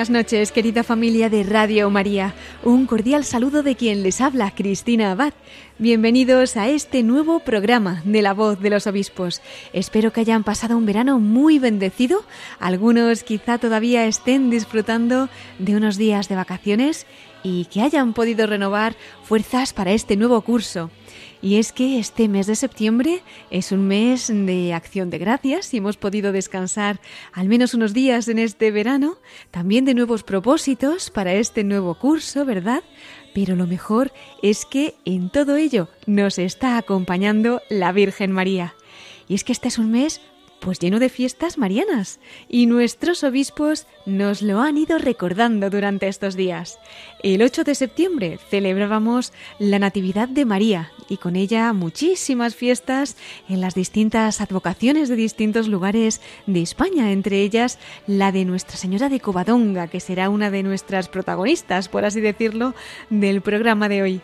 Buenas noches, querida familia de Radio María. Un cordial saludo de quien les habla, Cristina Abad. Bienvenidos a este nuevo programa de La Voz de los Obispos. Espero que hayan pasado un verano muy bendecido. Algunos quizá todavía estén disfrutando de unos días de vacaciones y que hayan podido renovar fuerzas para este nuevo curso. Y es que este mes de septiembre es un mes de acción de gracias y hemos podido descansar al menos unos días en este verano, también de nuevos propósitos para este nuevo curso, ¿verdad? Pero lo mejor es que en todo ello nos está acompañando la Virgen María. Y es que este es un mes pues lleno de fiestas marianas, y nuestros obispos nos lo han ido recordando durante estos días. El 8 de septiembre celebrábamos la Natividad de María y con ella muchísimas fiestas en las distintas advocaciones de distintos lugares de España, entre ellas la de Nuestra Señora de Covadonga, que será una de nuestras protagonistas, por así decirlo, del programa de hoy.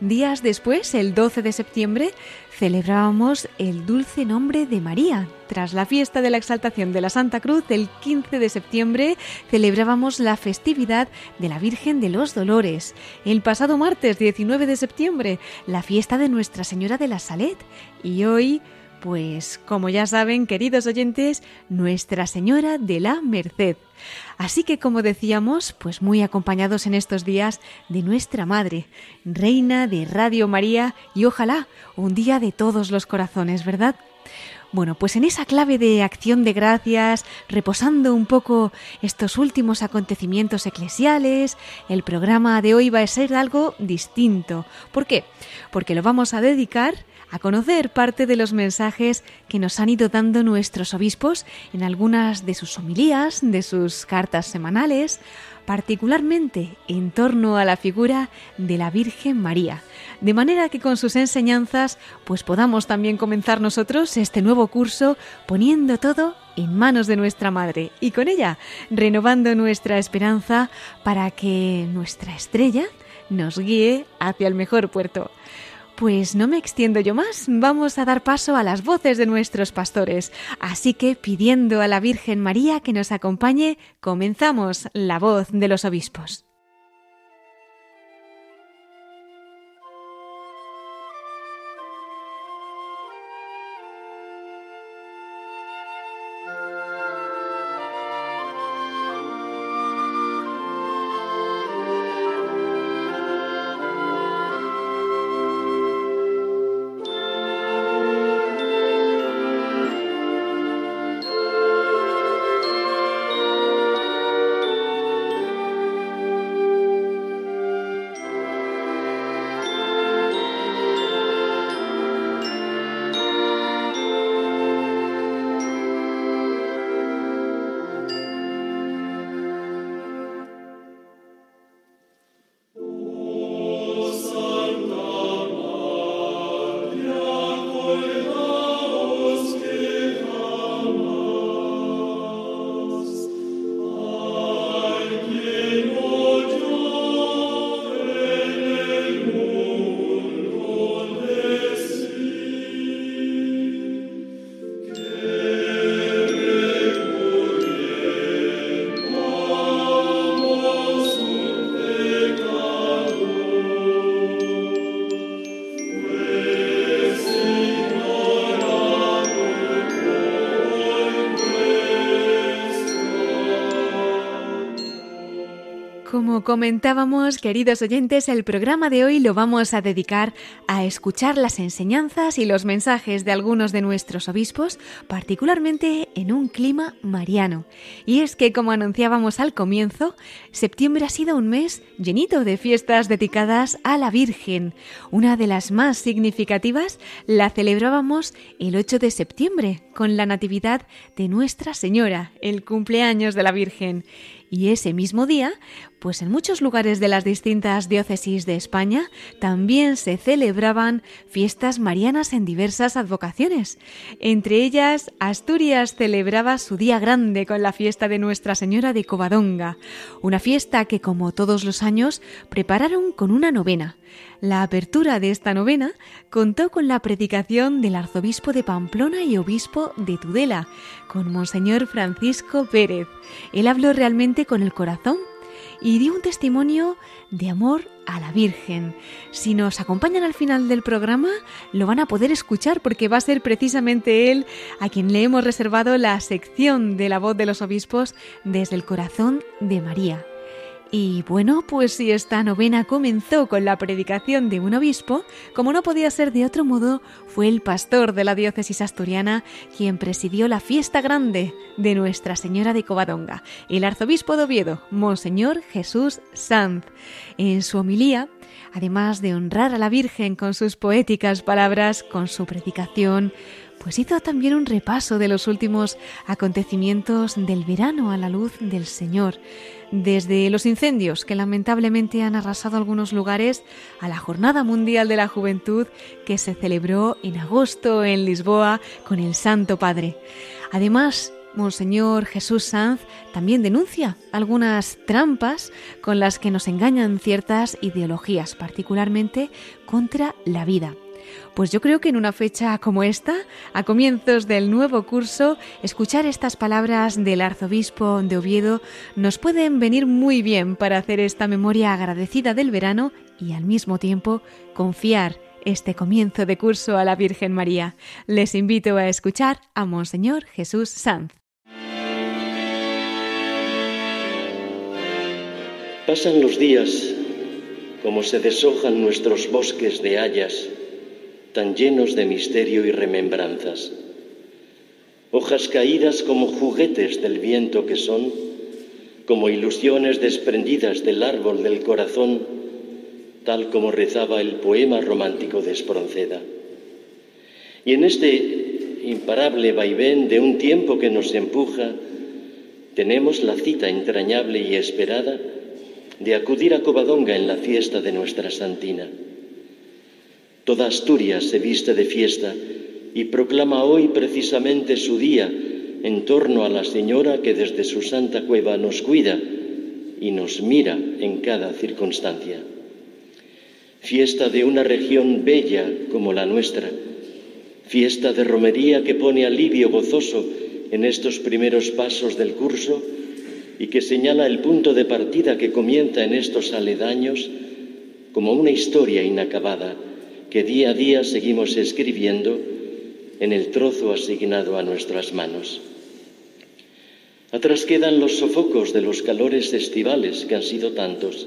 Días después, el 12 de septiembre, celebrábamos el dulce nombre de María. Tras la fiesta de la exaltación de la Santa Cruz, el 15 de septiembre celebrábamos la festividad de la Virgen de los Dolores. El pasado martes 19 de septiembre, la fiesta de Nuestra Señora de la Salet. Y hoy, pues como ya saben, queridos oyentes, Nuestra Señora de la Merced. Así que, como decíamos, pues muy acompañados en estos días de nuestra Madre, Reina de Radio María y ojalá un día de todos los corazones, ¿verdad? Bueno, pues en esa clave de acción de gracias, reposando un poco estos últimos acontecimientos eclesiales, el programa de hoy va a ser algo distinto. ¿Por qué? Porque lo vamos a dedicar a conocer parte de los mensajes que nos han ido dando nuestros obispos en algunas de sus homilías, de sus cartas semanales, particularmente en torno a la figura de la Virgen María, de manera que con sus enseñanzas pues podamos también comenzar nosotros este nuevo curso poniendo todo en manos de nuestra Madre y con ella renovando nuestra esperanza para que nuestra estrella nos guíe hacia el mejor puerto. Pues no me extiendo yo más, vamos a dar paso a las voces de nuestros pastores. Así que pidiendo a la Virgen María que nos acompañe, comenzamos la voz de los obispos. Comentábamos, queridos oyentes, el programa de hoy lo vamos a dedicar a escuchar las enseñanzas y los mensajes de algunos de nuestros obispos, particularmente en un clima mariano. Y es que, como anunciábamos al comienzo, septiembre ha sido un mes llenito de fiestas dedicadas a la Virgen. Una de las más significativas la celebrábamos el 8 de septiembre, con la Natividad de Nuestra Señora, el cumpleaños de la Virgen. Y ese mismo día, pues en muchos lugares de las distintas diócesis de España también se celebraban fiestas marianas en diversas advocaciones. Entre ellas, Asturias celebraba su día grande con la fiesta de Nuestra Señora de Covadonga, una fiesta que como todos los años prepararon con una novena. La apertura de esta novena contó con la predicación del arzobispo de Pamplona y obispo de Tudela, con Monseñor Francisco Pérez. Él habló realmente con el corazón y dio un testimonio de amor a la Virgen. Si nos acompañan al final del programa, lo van a poder escuchar porque va a ser precisamente él a quien le hemos reservado la sección de la voz de los obispos desde el corazón de María. Y bueno, pues si esta novena comenzó con la predicación de un obispo, como no podía ser de otro modo, fue el pastor de la diócesis asturiana quien presidió la fiesta grande de Nuestra Señora de Covadonga, el arzobispo de Oviedo, Monseñor Jesús Sanz. En su homilía, además de honrar a la Virgen con sus poéticas palabras, con su predicación, pues hizo también un repaso de los últimos acontecimientos del verano a la luz del Señor desde los incendios que lamentablemente han arrasado algunos lugares a la Jornada Mundial de la Juventud que se celebró en agosto en Lisboa con el Santo Padre. Además, Monseñor Jesús Sanz también denuncia algunas trampas con las que nos engañan ciertas ideologías, particularmente contra la vida. Pues yo creo que en una fecha como esta, a comienzos del nuevo curso, escuchar estas palabras del arzobispo de Oviedo nos pueden venir muy bien para hacer esta memoria agradecida del verano y al mismo tiempo confiar este comienzo de curso a la Virgen María. Les invito a escuchar a Monseñor Jesús Sanz. Pasan los días como se deshojan nuestros bosques de hayas tan llenos de misterio y remembranzas. Hojas caídas como juguetes del viento que son, como ilusiones desprendidas del árbol del corazón, tal como rezaba el poema romántico de Espronceda. Y en este imparable vaivén de un tiempo que nos empuja, tenemos la cita entrañable y esperada de acudir a Covadonga en la fiesta de nuestra Santina. Toda Asturias se viste de fiesta y proclama hoy precisamente su día en torno a la Señora que desde su santa cueva nos cuida y nos mira en cada circunstancia. Fiesta de una región bella como la nuestra, fiesta de romería que pone alivio gozoso en estos primeros pasos del curso y que señala el punto de partida que comienza en estos aledaños como una historia inacabada que día a día seguimos escribiendo en el trozo asignado a nuestras manos. Atrás quedan los sofocos de los calores estivales que han sido tantos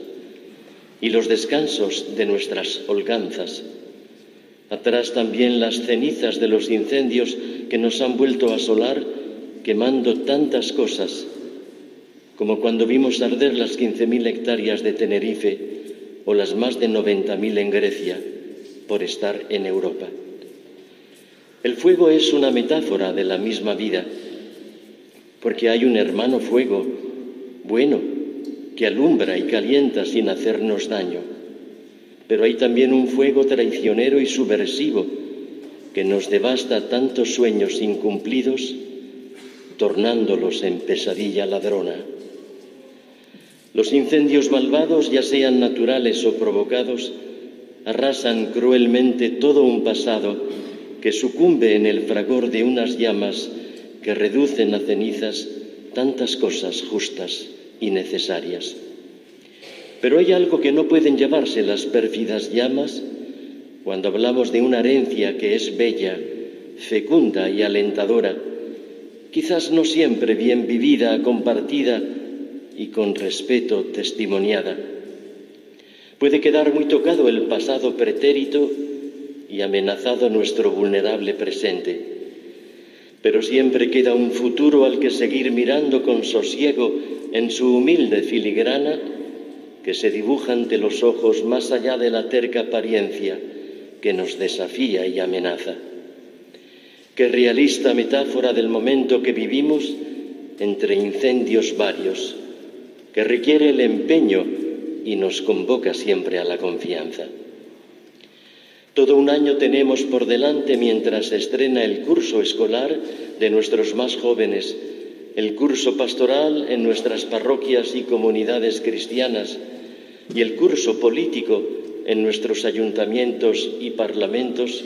y los descansos de nuestras holganzas. Atrás también las cenizas de los incendios que nos han vuelto a asolar quemando tantas cosas como cuando vimos arder las 15.000 hectáreas de Tenerife o las más de 90.000 en Grecia por estar en Europa. El fuego es una metáfora de la misma vida, porque hay un hermano fuego bueno que alumbra y calienta sin hacernos daño, pero hay también un fuego traicionero y subversivo que nos devasta tantos sueños incumplidos, tornándolos en pesadilla ladrona. Los incendios malvados, ya sean naturales o provocados, arrasan cruelmente todo un pasado que sucumbe en el fragor de unas llamas que reducen a cenizas tantas cosas justas y necesarias. Pero hay algo que no pueden llevarse las pérfidas llamas cuando hablamos de una herencia que es bella, fecunda y alentadora, quizás no siempre bien vivida, compartida y con respeto testimoniada Puede quedar muy tocado el pasado pretérito y amenazado nuestro vulnerable presente, pero siempre queda un futuro al que seguir mirando con sosiego en su humilde filigrana que se dibuja ante los ojos más allá de la terca apariencia que nos desafía y amenaza. Qué realista metáfora del momento que vivimos entre incendios varios, que requiere el empeño y nos convoca siempre a la confianza. Todo un año tenemos por delante mientras se estrena el curso escolar de nuestros más jóvenes, el curso pastoral en nuestras parroquias y comunidades cristianas y el curso político en nuestros ayuntamientos y parlamentos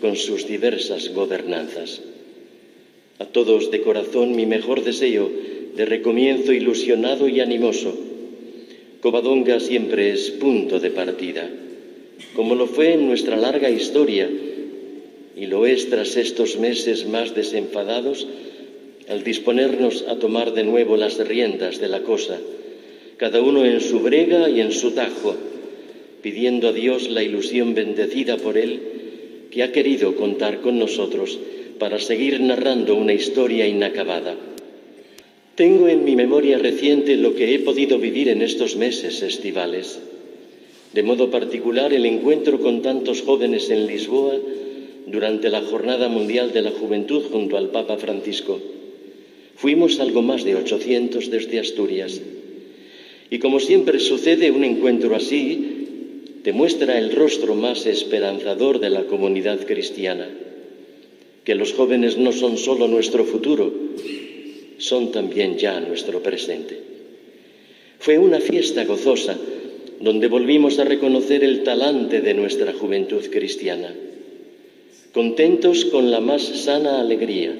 con sus diversas gobernanzas. A todos de corazón mi mejor deseo de recomienzo ilusionado y animoso. Covadonga siempre es punto de partida como lo fue en nuestra larga historia y lo es tras estos meses más desenfadados al disponernos a tomar de nuevo las riendas de la cosa, cada uno en su brega y en su tajo, pidiendo a Dios la ilusión bendecida por Él que ha querido contar con nosotros para seguir narrando una historia inacabada. Tengo en mi memoria reciente lo que he podido vivir en estos meses estivales de modo particular el encuentro con tantos jóvenes en Lisboa durante la Jornada Mundial de la Juventud junto al Papa Francisco. Fuimos algo más de 800 desde Asturias. Y como siempre sucede, un encuentro así demuestra el rostro más esperanzador de la comunidad cristiana, que los jóvenes no son solo nuestro futuro, son también ya nuestro presente. Fue una fiesta gozosa donde volvimos a reconocer el talante de nuestra juventud cristiana, contentos con la más sana alegría,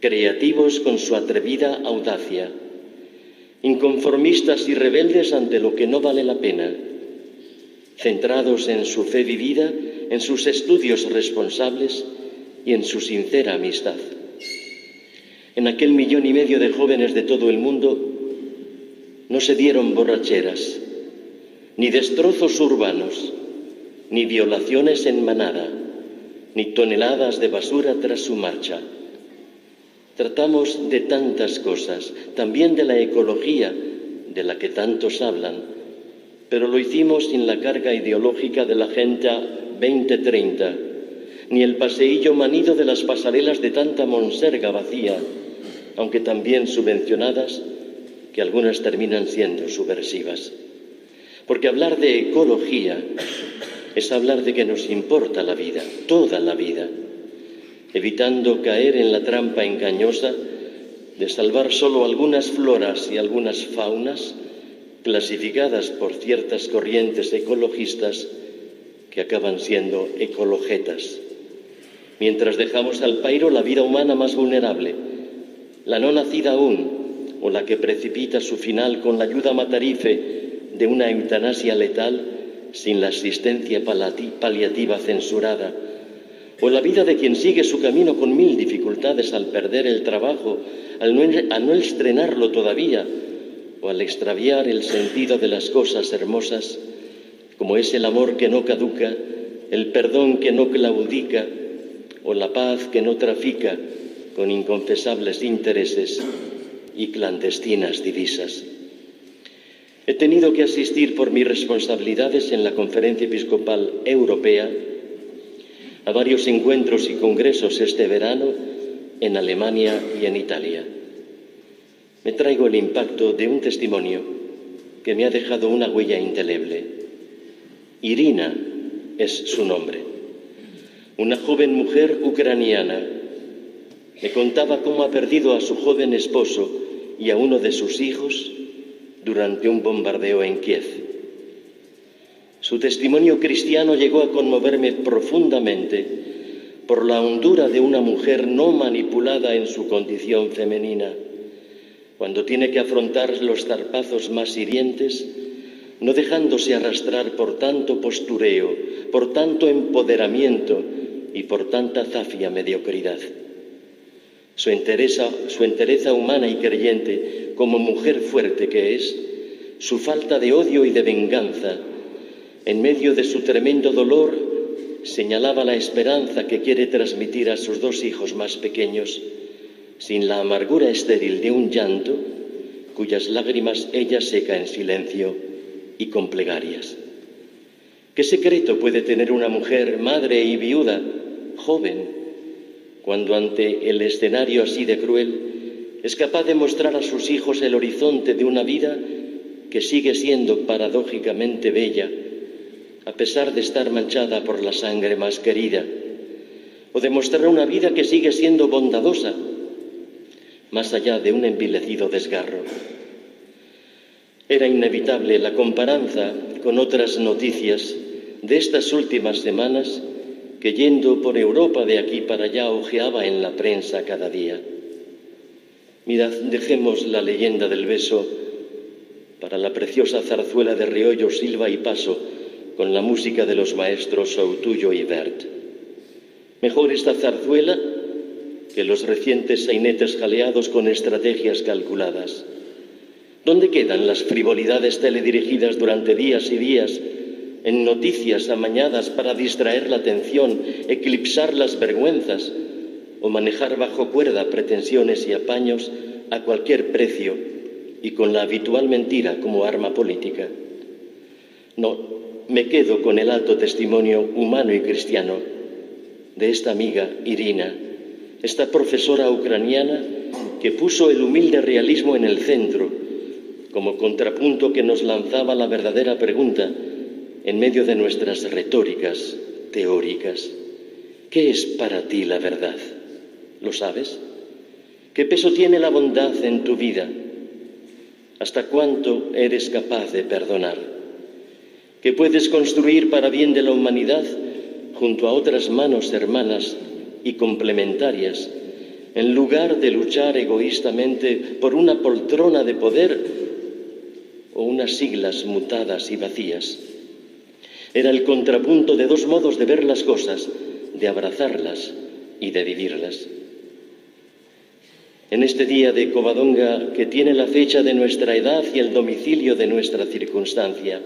creativos con su atrevida audacia, inconformistas y rebeldes ante lo que no vale la pena, centrados en su fe vivida, en sus estudios responsables y en su sincera amistad. En aquel millón y medio de jóvenes de todo el mundo no se dieron borracheras, ni destrozos urbanos, ni violaciones en manada, ni toneladas de basura tras su marcha. Tratamos de tantas cosas, también de la ecología, de la que tantos hablan, pero lo hicimos sin la carga ideológica de la Agenda 2030, ni el paseillo manido de las pasarelas de tanta monserga vacía, aunque también subvencionadas, que algunas terminan siendo subversivas. Porque hablar de ecología es hablar de que nos importa la vida, toda la vida, evitando caer en la trampa engañosa de salvar solo algunas floras y algunas faunas clasificadas por ciertas corrientes ecologistas que acaban siendo ecologetas, mientras dejamos al pairo la vida humana más vulnerable, la no nacida aún, o la que precipita su final con la ayuda matarife de una eutanasia letal sin la asistencia paliativa censurada, o la vida de quien sigue su camino con mil dificultades al perder el trabajo, al no, no estrenarlo todavía, o al extraviar el sentido de las cosas hermosas, como es el amor que no caduca, el perdón que no claudica, o la paz que no trafica con inconfesables intereses y clandestinas divisas. He tenido que asistir por mis responsabilidades en la Conferencia Episcopal Europea a varios encuentros y congresos este verano en Alemania y en Italia. Me traigo el impacto de un testimonio que me ha dejado una huella indeleble. Irina es su nombre. Una joven mujer ucraniana me contaba cómo ha perdido a su joven esposo y a uno de sus hijos durante un bombardeo en Kiev. Su testimonio cristiano llegó a conmoverme profundamente por la hondura de una mujer no manipulada en su condición femenina, cuando tiene que afrontar los zarpazos más hirientes, no dejándose arrastrar por tanto postureo, por tanto empoderamiento y por tanta zafia mediocridad. Su entereza, su entereza humana y creyente como mujer fuerte que es, su falta de odio y de venganza, en medio de su tremendo dolor, señalaba la esperanza que quiere transmitir a sus dos hijos más pequeños, sin la amargura estéril de un llanto, cuyas lágrimas ella seca en silencio y con plegarias. ¿Qué secreto puede tener una mujer, madre y viuda, joven, cuando ante el escenario así de cruel es capaz de mostrar a sus hijos el horizonte de una vida que sigue siendo paradójicamente bella, a pesar de estar manchada por la sangre más querida, o de mostrar una vida que sigue siendo bondadosa, más allá de un envilecido desgarro. Era inevitable la comparanza con otras noticias de estas últimas semanas que yendo por Europa de aquí para allá ojeaba en la prensa cada día. Mirad, dejemos la leyenda del beso para la preciosa zarzuela de Riollo, Silva y Paso con la música de los maestros Soutullo y Bert. Mejor esta zarzuela que los recientes sainetes jaleados con estrategias calculadas. ¿Dónde quedan las frivolidades teledirigidas durante días y días en noticias amañadas para distraer la atención, eclipsar las vergüenzas o manejar bajo cuerda pretensiones y apaños a cualquier precio y con la habitual mentira como arma política. No, me quedo con el alto testimonio humano y cristiano de esta amiga Irina, esta profesora ucraniana que puso el humilde realismo en el centro, como contrapunto que nos lanzaba la verdadera pregunta en medio de nuestras retóricas teóricas. ¿Qué es para ti la verdad? ¿Lo sabes? ¿Qué peso tiene la bondad en tu vida? ¿Hasta cuánto eres capaz de perdonar? ¿Qué puedes construir para bien de la humanidad junto a otras manos hermanas y complementarias, en lugar de luchar egoístamente por una poltrona de poder o unas siglas mutadas y vacías? Era el contrapunto de dos modos de ver las cosas, de abrazarlas y de vivirlas. En este día de Covadonga, que tiene la fecha de nuestra edad y el domicilio de nuestra circunstancia,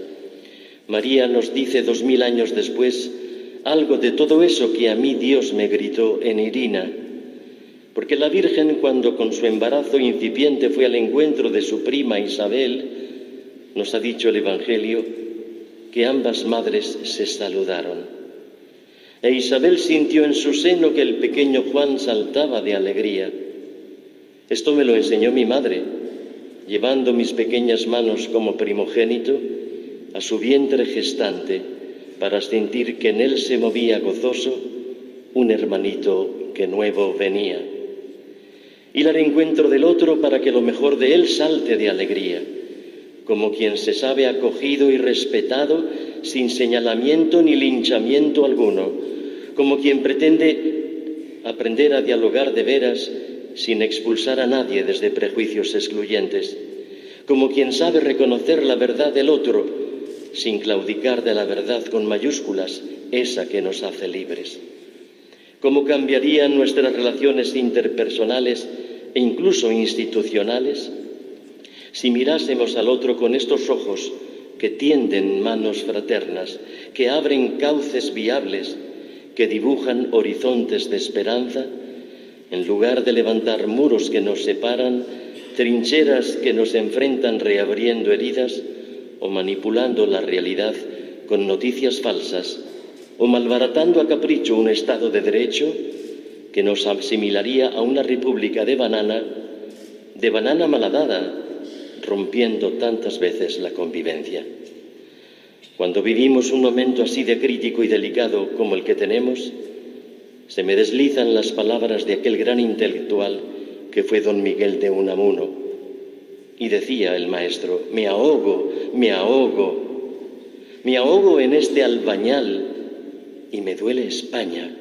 María nos dice dos mil años después algo de todo eso que a mí Dios me gritó en Irina, porque la Virgen cuando con su embarazo incipiente fue al encuentro de su prima Isabel, nos ha dicho el Evangelio, que ambas madres se saludaron. E Isabel sintió en su seno que el pequeño Juan saltaba de alegría. Esto me lo enseñó mi madre, llevando mis pequeñas manos como primogénito a su vientre gestante para sentir que en él se movía gozoso un hermanito que nuevo venía. Ir al encuentro del otro para que lo mejor de él salte de alegría como quien se sabe acogido y respetado sin señalamiento ni linchamiento alguno, como quien pretende aprender a dialogar de veras sin expulsar a nadie desde prejuicios excluyentes, como quien sabe reconocer la verdad del otro sin claudicar de la verdad con mayúsculas, esa que nos hace libres. ¿Cómo cambiarían nuestras relaciones interpersonales e incluso institucionales si mirásemos al otro con estos ojos que tienden manos fraternas, que abren cauces viables, que dibujan horizontes de esperanza, en lugar de levantar muros que nos separan, trincheras que nos enfrentan reabriendo heridas o manipulando la realidad con noticias falsas, o malbaratando a capricho un Estado de Derecho que nos asimilaría a una república de banana, de banana malhadada, rompiendo tantas veces la convivencia. Cuando vivimos un momento así de crítico y delicado como el que tenemos, se me deslizan las palabras de aquel gran intelectual que fue don Miguel de Unamuno. Y decía el maestro, me ahogo, me ahogo, me ahogo en este albañal y me duele España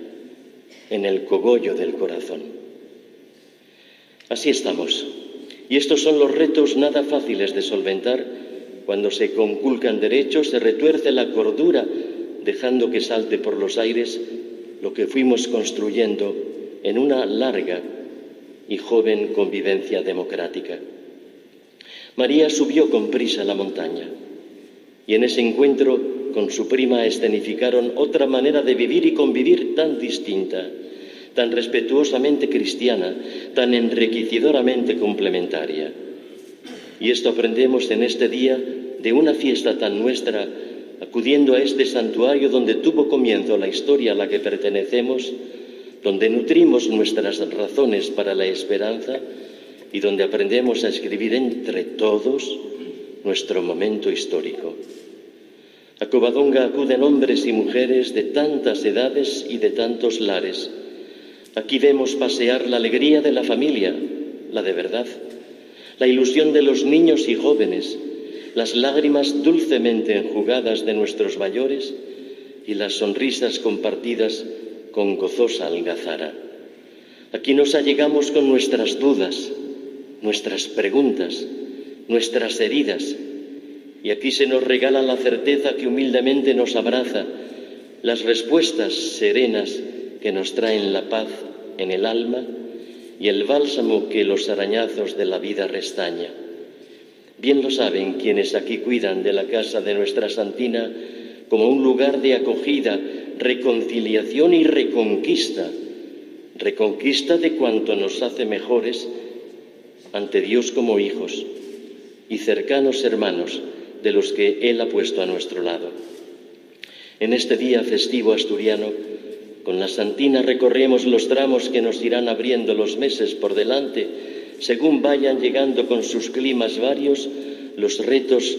en el cogollo del corazón. Así estamos y estos son los retos nada fáciles de solventar. Cuando se conculcan derechos, se retuerce la cordura, dejando que salte por los aires lo que fuimos construyendo en una larga y joven convivencia democrática. María subió con prisa la montaña y en ese encuentro con su prima escenificaron otra manera de vivir y convivir tan distinta tan respetuosamente cristiana, tan enriquecedoramente complementaria. Y esto aprendemos en este día de una fiesta tan nuestra, acudiendo a este santuario donde tuvo comienzo la historia a la que pertenecemos, donde nutrimos nuestras razones para la esperanza y donde aprendemos a escribir entre todos nuestro momento histórico. A Covadonga acuden hombres y mujeres de tantas edades y de tantos lares. Aquí vemos pasear la alegría de la familia, la de verdad, la ilusión de los niños y jóvenes, las lágrimas dulcemente enjugadas de nuestros mayores y las sonrisas compartidas con gozosa algazara. Aquí nos allegamos con nuestras dudas, nuestras preguntas, nuestras heridas, y aquí se nos regala la certeza que humildemente nos abraza, las respuestas serenas que nos traen la paz en el alma y el bálsamo que los arañazos de la vida restaña. Bien lo saben quienes aquí cuidan de la casa de nuestra Santina como un lugar de acogida, reconciliación y reconquista, reconquista de cuanto nos hace mejores ante Dios como hijos y cercanos hermanos de los que Él ha puesto a nuestro lado. En este día festivo asturiano, con la Santina recorremos los tramos que nos irán abriendo los meses por delante, según vayan llegando con sus climas varios los retos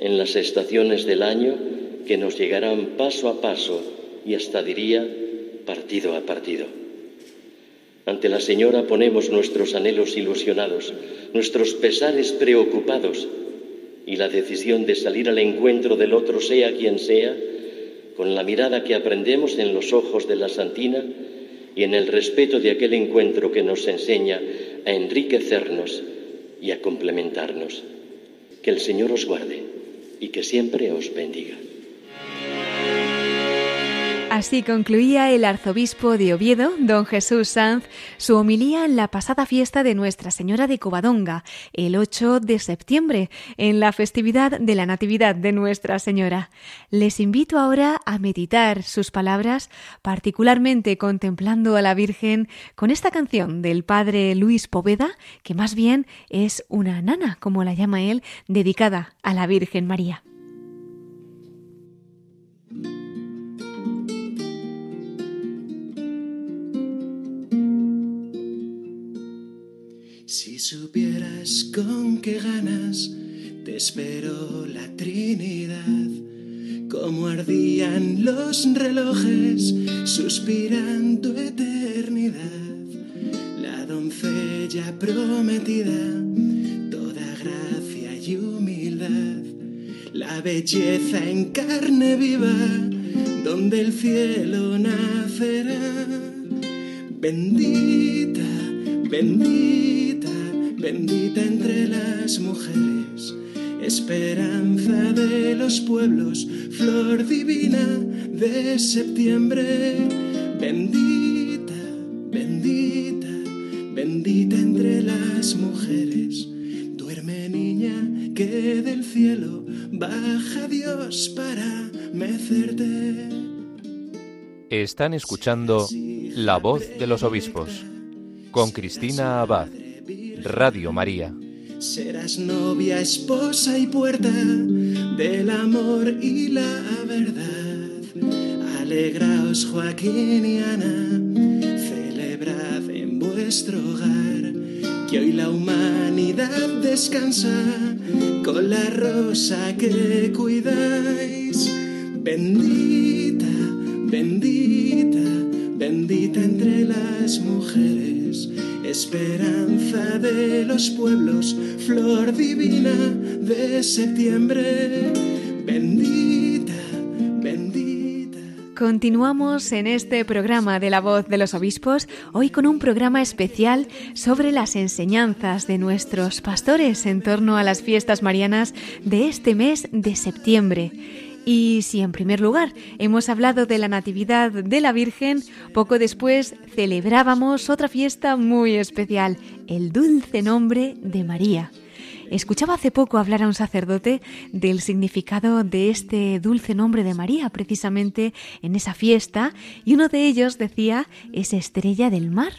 en las estaciones del año que nos llegarán paso a paso y hasta diría partido a partido. Ante la Señora ponemos nuestros anhelos ilusionados, nuestros pesares preocupados, y la decisión de salir al encuentro del otro, sea quien sea, con la mirada que aprendemos en los ojos de la Santina y en el respeto de aquel encuentro que nos enseña a enriquecernos y a complementarnos. Que el Señor os guarde y que siempre os bendiga. Así concluía el arzobispo de Oviedo, don Jesús Sanz, su homilía en la pasada fiesta de Nuestra Señora de Covadonga, el 8 de septiembre, en la festividad de la Natividad de Nuestra Señora. Les invito ahora a meditar sus palabras, particularmente contemplando a la Virgen con esta canción del padre Luis Poveda, que más bien es una nana, como la llama él, dedicada a la Virgen María. Si supieras con qué ganas te espero la Trinidad, como ardían los relojes suspirando eternidad, la doncella prometida, toda gracia y humildad, la belleza en carne viva, donde el cielo nacerá, bendita, bendita bendita entre las mujeres, esperanza de los pueblos, flor divina de septiembre, bendita, bendita, bendita entre las mujeres. Duerme niña que del cielo baja Dios para mecerte. Están escuchando La voz de los obispos con Cristina Abad. Radio María. Serás novia, esposa y puerta del amor y la verdad. Alegraos, Joaquín y Ana, celebrad en vuestro hogar que hoy la humanidad descansa con la rosa que cuidáis. Bendita, bendita, bendita entre las mujeres esperanza de los pueblos, flor divina de septiembre, bendita, bendita. Continuamos en este programa de la voz de los obispos, hoy con un programa especial sobre las enseñanzas de nuestros pastores en torno a las fiestas marianas de este mes de septiembre. Y si en primer lugar hemos hablado de la Natividad de la Virgen, poco después celebrábamos otra fiesta muy especial, el dulce nombre de María. Escuchaba hace poco hablar a un sacerdote del significado de este dulce nombre de María, precisamente en esa fiesta, y uno de ellos decía es estrella del mar.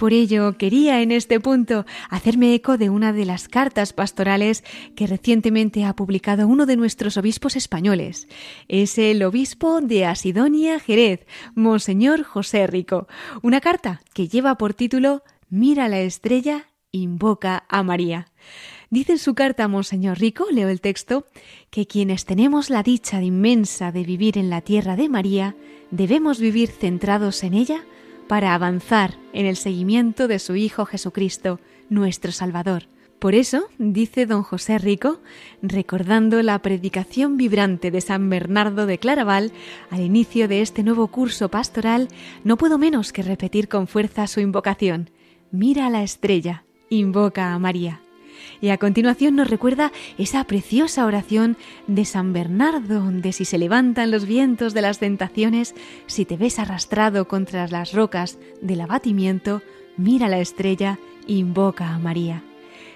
Por ello, quería en este punto hacerme eco de una de las cartas pastorales que recientemente ha publicado uno de nuestros obispos españoles. Es el obispo de Asidonia Jerez, Monseñor José Rico. Una carta que lleva por título Mira la estrella invoca a María. Dice en su carta Monseñor Rico, leo el texto, que quienes tenemos la dicha inmensa de vivir en la tierra de María, debemos vivir centrados en ella para avanzar en el seguimiento de su Hijo Jesucristo, nuestro Salvador. Por eso, dice don José Rico, recordando la predicación vibrante de San Bernardo de Claraval al inicio de este nuevo curso pastoral, no puedo menos que repetir con fuerza su invocación. Mira a la estrella, invoca a María. Y a continuación nos recuerda esa preciosa oración de San Bernardo, donde si se levantan los vientos de las tentaciones, si te ves arrastrado contra las rocas del abatimiento, mira la estrella, invoca a María.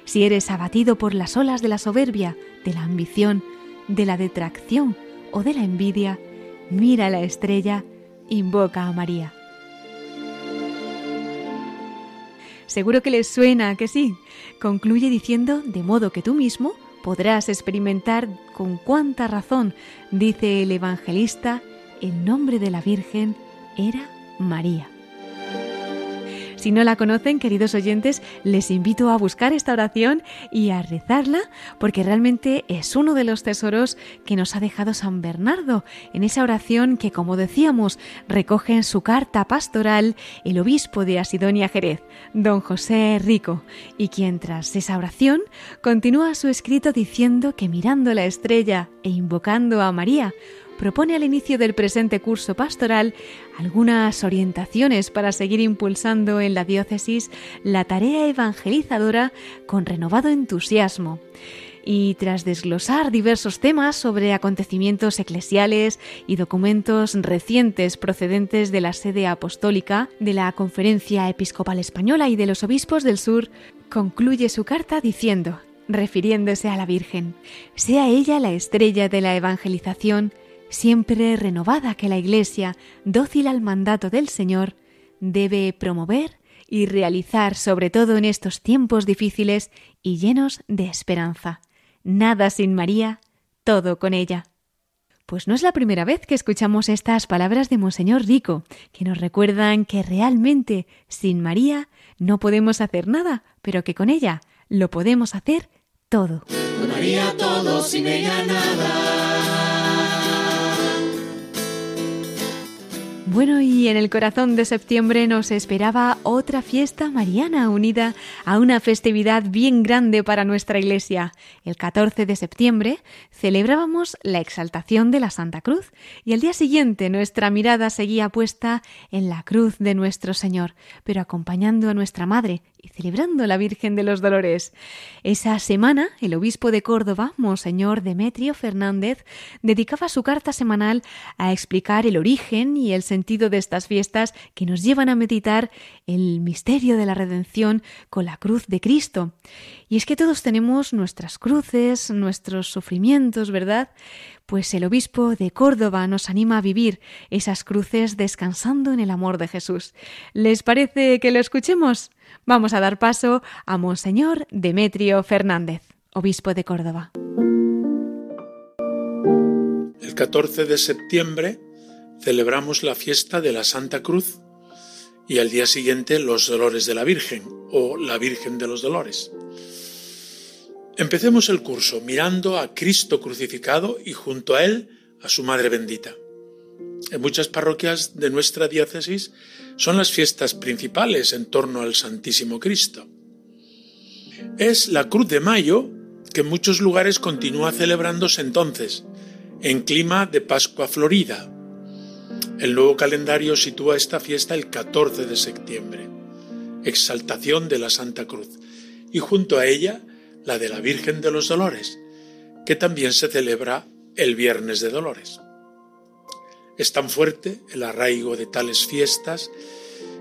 Si eres abatido por las olas de la soberbia, de la ambición, de la detracción o de la envidia, mira la estrella, invoca a María. Seguro que les suena que sí. Concluye diciendo, de modo que tú mismo podrás experimentar con cuánta razón, dice el evangelista, el nombre de la Virgen era María. Si no la conocen, queridos oyentes, les invito a buscar esta oración y a rezarla porque realmente es uno de los tesoros que nos ha dejado San Bernardo en esa oración que, como decíamos, recoge en su carta pastoral el obispo de Asidonia Jerez, don José Rico, y quien tras esa oración continúa su escrito diciendo que mirando la estrella e invocando a María, propone al inicio del presente curso pastoral algunas orientaciones para seguir impulsando en la diócesis la tarea evangelizadora con renovado entusiasmo. Y tras desglosar diversos temas sobre acontecimientos eclesiales y documentos recientes procedentes de la sede apostólica, de la Conferencia Episcopal Española y de los Obispos del Sur, concluye su carta diciendo, refiriéndose a la Virgen, sea ella la estrella de la evangelización, siempre renovada que la Iglesia, dócil al mandato del Señor, debe promover y realizar, sobre todo en estos tiempos difíciles y llenos de esperanza. Nada sin María, todo con ella. Pues no es la primera vez que escuchamos estas palabras de Monseñor Rico, que nos recuerdan que realmente sin María no podemos hacer nada, pero que con ella lo podemos hacer todo. Con María todo, sin ella nada. Bueno, y en el corazón de septiembre nos esperaba otra fiesta mariana unida a una festividad bien grande para nuestra iglesia. El 14 de septiembre celebrábamos la exaltación de la Santa Cruz y al día siguiente nuestra mirada seguía puesta en la cruz de nuestro Señor, pero acompañando a nuestra Madre celebrando la Virgen de los Dolores. Esa semana, el obispo de Córdoba, Monseñor Demetrio Fernández, dedicaba su carta semanal a explicar el origen y el sentido de estas fiestas que nos llevan a meditar el misterio de la redención con la cruz de Cristo. Y es que todos tenemos nuestras cruces, nuestros sufrimientos, ¿verdad? Pues el obispo de Córdoba nos anima a vivir esas cruces descansando en el amor de Jesús. ¿Les parece que lo escuchemos? Vamos a dar paso a Monseñor Demetrio Fernández, obispo de Córdoba. El 14 de septiembre celebramos la fiesta de la Santa Cruz y al día siguiente los Dolores de la Virgen o la Virgen de los Dolores. Empecemos el curso mirando a Cristo crucificado y junto a Él a su Madre bendita. En muchas parroquias de nuestra diócesis son las fiestas principales en torno al Santísimo Cristo. Es la Cruz de Mayo que en muchos lugares continúa celebrándose entonces, en clima de Pascua Florida. El nuevo calendario sitúa esta fiesta el 14 de septiembre, exaltación de la Santa Cruz, y junto a ella la de la Virgen de los Dolores, que también se celebra el Viernes de Dolores. Es tan fuerte el arraigo de tales fiestas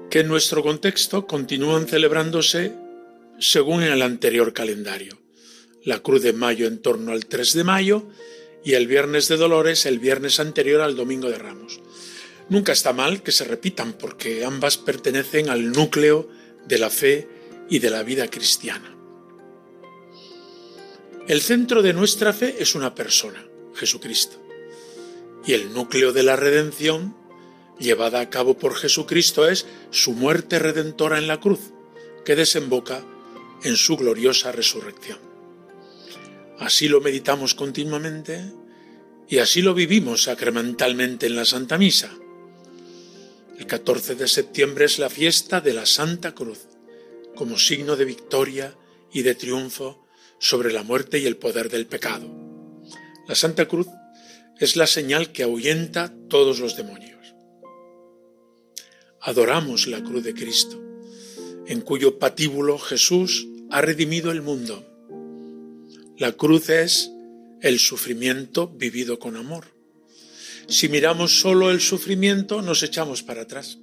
que en nuestro contexto continúan celebrándose según el anterior calendario. La Cruz de Mayo en torno al 3 de mayo y el Viernes de Dolores el viernes anterior al Domingo de Ramos. Nunca está mal que se repitan porque ambas pertenecen al núcleo de la fe y de la vida cristiana. El centro de nuestra fe es una persona, Jesucristo y el núcleo de la redención llevada a cabo por Jesucristo es su muerte redentora en la cruz, que desemboca en su gloriosa resurrección. Así lo meditamos continuamente y así lo vivimos sacramentalmente en la Santa Misa. El 14 de septiembre es la fiesta de la Santa Cruz, como signo de victoria y de triunfo sobre la muerte y el poder del pecado. La Santa Cruz es la señal que ahuyenta todos los demonios. Adoramos la cruz de Cristo, en cuyo patíbulo Jesús ha redimido el mundo. La cruz es el sufrimiento vivido con amor. Si miramos solo el sufrimiento, nos echamos para atrás.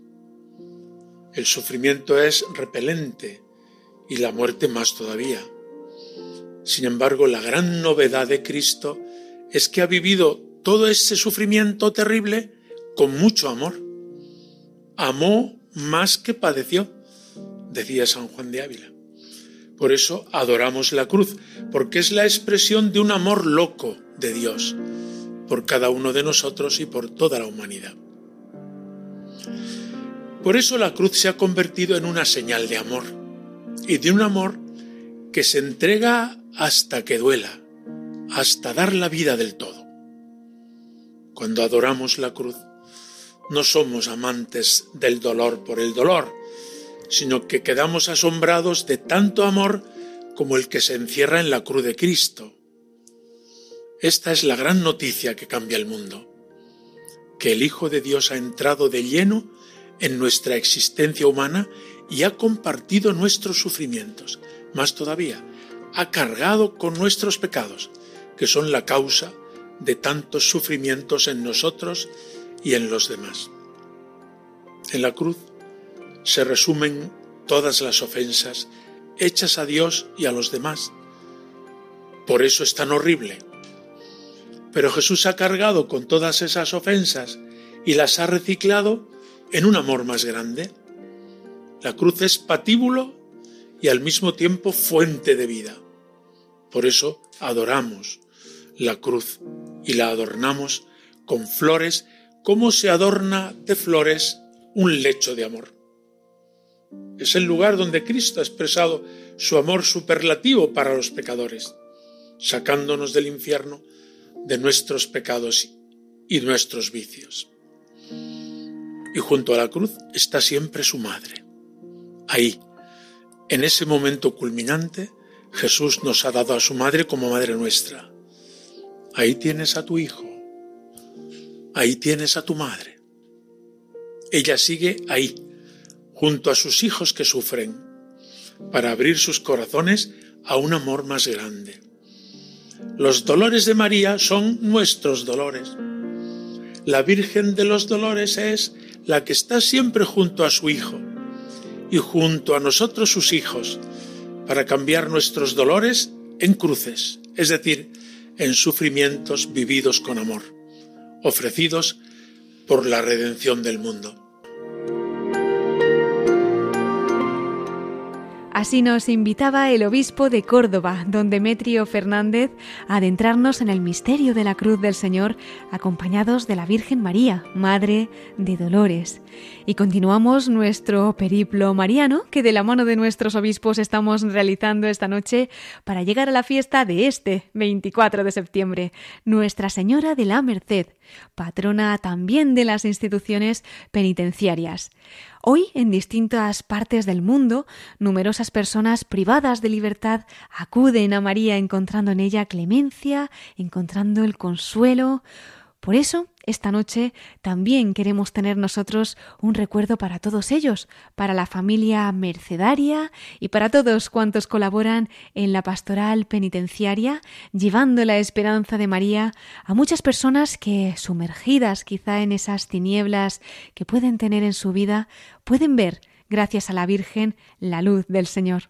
El sufrimiento es repelente y la muerte más todavía. Sin embargo, la gran novedad de Cristo es que ha vivido todo ese sufrimiento terrible con mucho amor. Amó más que padeció, decía San Juan de Ávila. Por eso adoramos la cruz, porque es la expresión de un amor loco de Dios por cada uno de nosotros y por toda la humanidad. Por eso la cruz se ha convertido en una señal de amor, y de un amor que se entrega hasta que duela, hasta dar la vida del todo. Cuando adoramos la cruz, no somos amantes del dolor por el dolor, sino que quedamos asombrados de tanto amor como el que se encierra en la cruz de Cristo. Esta es la gran noticia que cambia el mundo, que el Hijo de Dios ha entrado de lleno en nuestra existencia humana y ha compartido nuestros sufrimientos. Más todavía, ha cargado con nuestros pecados, que son la causa de tantos sufrimientos en nosotros y en los demás. En la cruz se resumen todas las ofensas hechas a Dios y a los demás. Por eso es tan horrible. Pero Jesús ha cargado con todas esas ofensas y las ha reciclado en un amor más grande. La cruz es patíbulo y al mismo tiempo fuente de vida. Por eso adoramos la cruz y la adornamos con flores como se adorna de flores un lecho de amor. Es el lugar donde Cristo ha expresado su amor superlativo para los pecadores, sacándonos del infierno de nuestros pecados y nuestros vicios. Y junto a la cruz está siempre su madre. Ahí, en ese momento culminante, Jesús nos ha dado a su madre como madre nuestra. Ahí tienes a tu hijo. Ahí tienes a tu madre. Ella sigue ahí, junto a sus hijos que sufren, para abrir sus corazones a un amor más grande. Los dolores de María son nuestros dolores. La Virgen de los Dolores es la que está siempre junto a su Hijo y junto a nosotros sus hijos, para cambiar nuestros dolores en cruces, es decir, en sufrimientos vividos con amor, ofrecidos por la redención del mundo. Así nos invitaba el obispo de Córdoba, don Demetrio Fernández, a adentrarnos en el misterio de la cruz del Señor, acompañados de la Virgen María, Madre de Dolores. Y continuamos nuestro periplo mariano, que de la mano de nuestros obispos estamos realizando esta noche para llegar a la fiesta de este 24 de septiembre, Nuestra Señora de la Merced, patrona también de las instituciones penitenciarias. Hoy, en distintas partes del mundo, numerosas personas privadas de libertad acuden a María encontrando en ella clemencia, encontrando el consuelo. Por eso, esta noche también queremos tener nosotros un recuerdo para todos ellos, para la familia mercedaria y para todos cuantos colaboran en la pastoral penitenciaria, llevando la esperanza de María a muchas personas que, sumergidas quizá en esas tinieblas que pueden tener en su vida, pueden ver, gracias a la Virgen, la luz del Señor.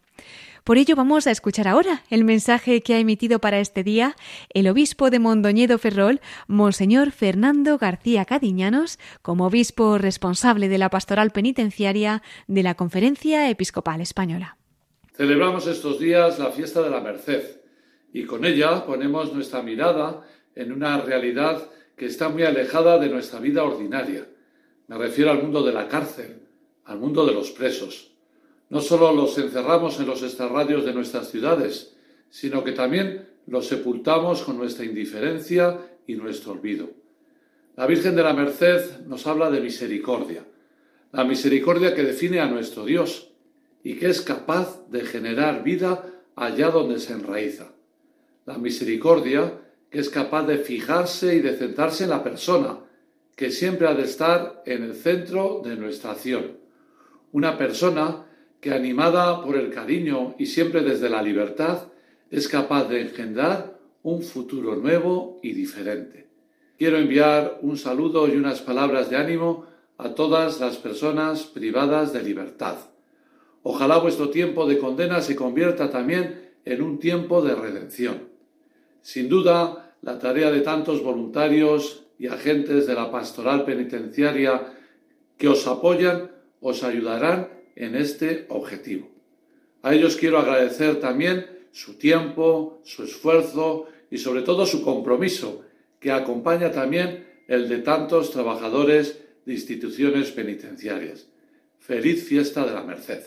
Por ello vamos a escuchar ahora el mensaje que ha emitido para este día el obispo de Mondoñedo Ferrol, Monseñor Fernando García Cadiñanos, como obispo responsable de la pastoral penitenciaria de la Conferencia Episcopal Española. Celebramos estos días la fiesta de la Merced y con ella ponemos nuestra mirada en una realidad que está muy alejada de nuestra vida ordinaria. Me refiero al mundo de la cárcel, al mundo de los presos. No solo los encerramos en los extrarradios de nuestras ciudades, sino que también los sepultamos con nuestra indiferencia y nuestro olvido. La Virgen de la Merced nos habla de misericordia, la misericordia que define a nuestro Dios y que es capaz de generar vida allá donde se enraiza. La misericordia que es capaz de fijarse y de centrarse en la persona, que siempre ha de estar en el centro de nuestra acción. Una persona que animada por el cariño y siempre desde la libertad, es capaz de engendrar un futuro nuevo y diferente. Quiero enviar un saludo y unas palabras de ánimo a todas las personas privadas de libertad. Ojalá vuestro tiempo de condena se convierta también en un tiempo de redención. Sin duda, la tarea de tantos voluntarios y agentes de la pastoral penitenciaria que os apoyan os ayudarán en este objetivo. A ellos quiero agradecer también su tiempo, su esfuerzo y sobre todo su compromiso, que acompaña también el de tantos trabajadores de instituciones penitenciarias. Feliz fiesta de la Merced.